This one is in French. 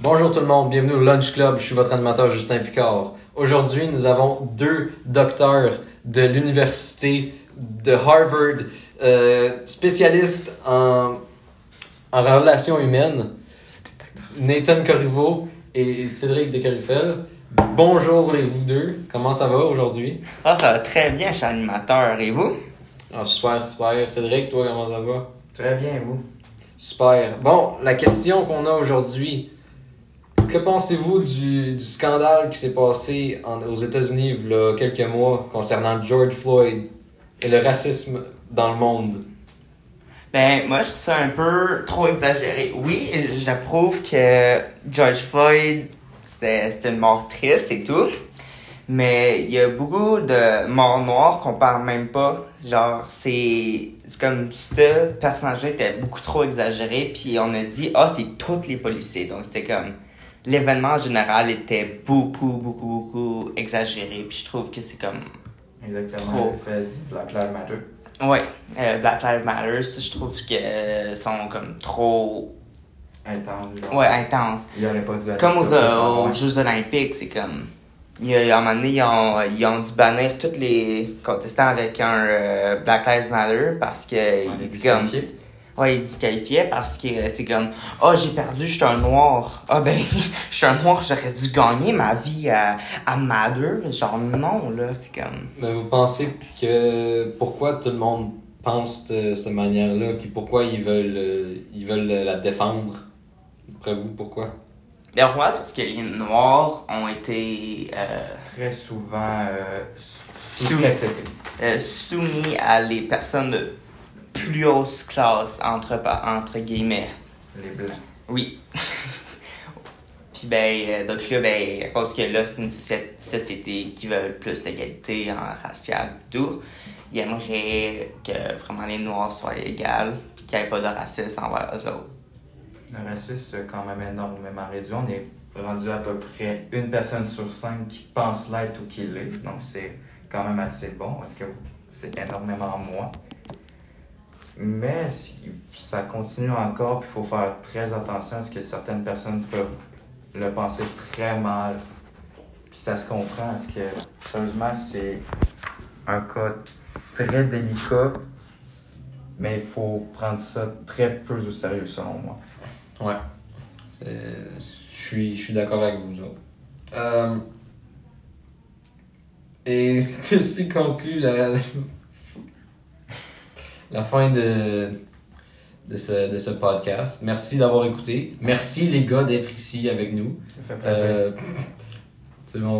Bonjour tout le monde, bienvenue au Lunch Club. Je suis votre animateur Justin Picard. Aujourd'hui, nous avons deux docteurs de l'université de Harvard, euh, spécialistes en, en relations humaines, Nathan Corriveau et Cédric Descarifel. Bonjour les vous deux, comment ça va aujourd'hui? Ah, ça va très bien, je suis animateur. Et vous? Ah, super, super. Cédric, toi, comment ça va? Très bien, vous. Super. Bon, la question qu'on a aujourd'hui, que pensez-vous du, du scandale qui s'est passé aux États-Unis il y a quelques mois concernant George Floyd et le racisme dans le monde? Ben, moi, je trouve ça un peu trop exagéré. Oui, j'approuve que George Floyd, c'était une mort triste et tout. Mais il y a beaucoup de morts noires qu'on parle même pas. Genre, c'est comme ce personnage-là était beaucoup trop exagéré. Puis on a dit, ah, c'est tous les policiers. Donc c'était comme. L'événement en général était beaucoup, beaucoup, beaucoup exagéré. Puis je trouve que c'est comme. Exactement. Trop. Black Lives Matter. Ouais, euh, Black Lives Matter, je trouve que euh, sont comme trop. Intense. genre. Ouais. Il aurait pas dû Comme aux, ouais. Jeux Olympiques, c'est comme. Il y a, à un moment donné, ils ont, ils ont dû bannir tous les contestants avec un euh, Black Lives Matter parce que. Dit comme. Ouais, il disqualifiait parce que euh, c'est comme. Oh, j'ai perdu, je suis un noir. Ah ben, je suis un noir, j'aurais dû gagner ma vie à, à. Genre, non, là, c'est comme. Mais vous pensez que pourquoi tout le monde pense de cette manière-là, puis pourquoi ils veulent, euh, ils veulent la défendre? Après vous, pourquoi? Mais moi, parce que les noirs ont été. euh, Très souvent euh, euh, soumis à les personnes de plus classe, entre, entre guillemets. Les blancs. Oui. Puis ben, euh, donc là, ben, à cause que là, c'est une soci- société qui veut plus d'égalité en raciale et tout, ils aimeraient que vraiment les Noirs soient égales, puis qu'il n'y ait pas de racisme envers eux autres. Le racisme, c'est quand même énormément réduit. On est rendu à peu près une personne sur cinq qui pense l'être ou qui l'est. Donc, c'est quand même assez bon parce que c'est énormément moins. Mais ça continue encore, puis il faut faire très attention parce que certaines personnes peuvent le penser très mal. Puis ça se comprend parce que, sérieusement, c'est un cas très délicat, mais il faut prendre ça très peu au sérieux selon moi. Ouais. Je suis, je suis d'accord avec vous autres. Euh, Et c'est aussi conclu la, la fin de, de, ce, de ce podcast. Merci d'avoir écouté. Merci les gars d'être ici avec nous. Ça fait plaisir. Euh, c'est bon,